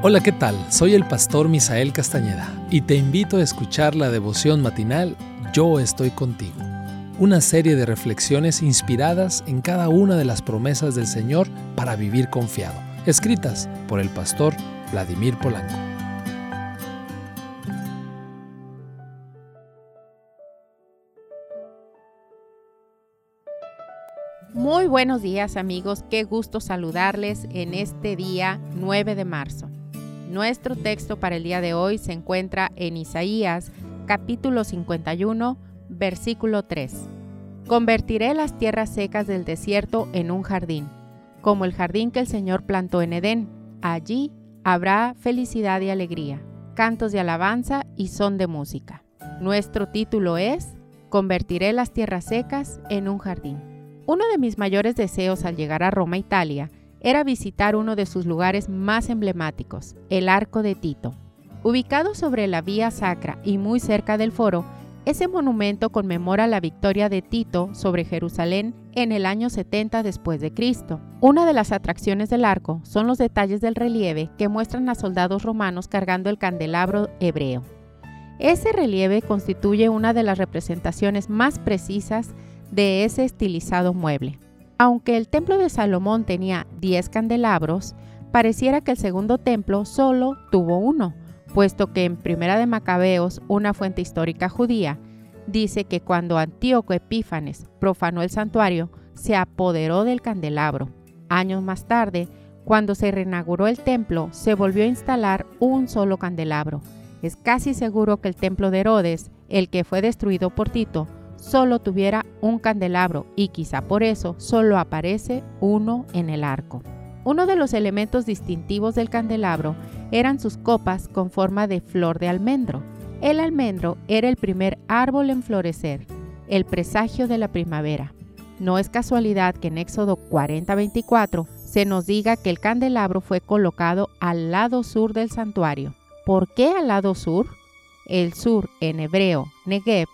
Hola, ¿qué tal? Soy el pastor Misael Castañeda y te invito a escuchar la devoción matinal Yo estoy contigo, una serie de reflexiones inspiradas en cada una de las promesas del Señor para vivir confiado, escritas por el pastor Vladimir Polanco. Muy buenos días amigos, qué gusto saludarles en este día 9 de marzo. Nuestro texto para el día de hoy se encuentra en Isaías capítulo 51, versículo 3. Convertiré las tierras secas del desierto en un jardín, como el jardín que el Señor plantó en Edén. Allí habrá felicidad y alegría, cantos de alabanza y son de música. Nuestro título es Convertiré las tierras secas en un jardín. Uno de mis mayores deseos al llegar a Roma, Italia, era visitar uno de sus lugares más emblemáticos, el Arco de Tito. Ubicado sobre la Vía Sacra y muy cerca del foro, ese monumento conmemora la victoria de Tito sobre Jerusalén en el año 70 después de Cristo. Una de las atracciones del arco son los detalles del relieve que muestran a soldados romanos cargando el candelabro hebreo. Ese relieve constituye una de las representaciones más precisas de ese estilizado mueble. Aunque el templo de Salomón tenía 10 candelabros, pareciera que el segundo templo solo tuvo uno, puesto que en Primera de Macabeos, una fuente histórica judía, dice que cuando Antíoco Epífanes profanó el santuario, se apoderó del candelabro. Años más tarde, cuando se reinauguró el templo, se volvió a instalar un solo candelabro. Es casi seguro que el templo de Herodes, el que fue destruido por Tito, solo tuviera un candelabro y quizá por eso solo aparece uno en el arco. Uno de los elementos distintivos del candelabro eran sus copas con forma de flor de almendro. El almendro era el primer árbol en florecer, el presagio de la primavera. No es casualidad que en Éxodo 40:24 se nos diga que el candelabro fue colocado al lado sur del santuario. ¿Por qué al lado sur? El sur en hebreo, Negev,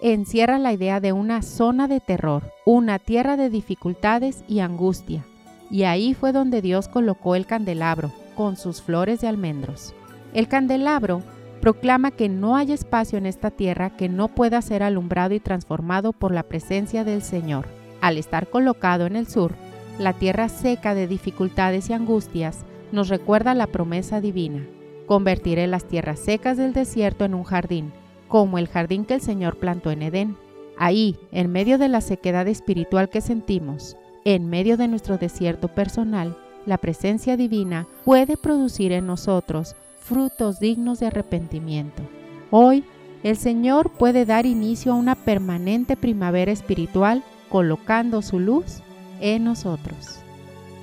encierra la idea de una zona de terror, una tierra de dificultades y angustia. Y ahí fue donde Dios colocó el candelabro, con sus flores de almendros. El candelabro proclama que no hay espacio en esta tierra que no pueda ser alumbrado y transformado por la presencia del Señor. Al estar colocado en el sur, la tierra seca de dificultades y angustias nos recuerda la promesa divina. Convertiré las tierras secas del desierto en un jardín, como el jardín que el Señor plantó en Edén. Ahí, en medio de la sequedad espiritual que sentimos, en medio de nuestro desierto personal, la presencia divina puede producir en nosotros frutos dignos de arrepentimiento. Hoy, el Señor puede dar inicio a una permanente primavera espiritual colocando su luz en nosotros.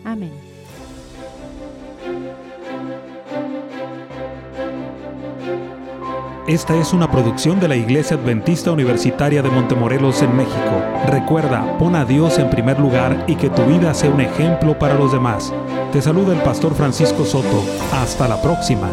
Amén. Esta es una producción de la Iglesia Adventista Universitaria de Montemorelos en México. Recuerda, pon a Dios en primer lugar y que tu vida sea un ejemplo para los demás. Te saluda el pastor Francisco Soto. Hasta la próxima.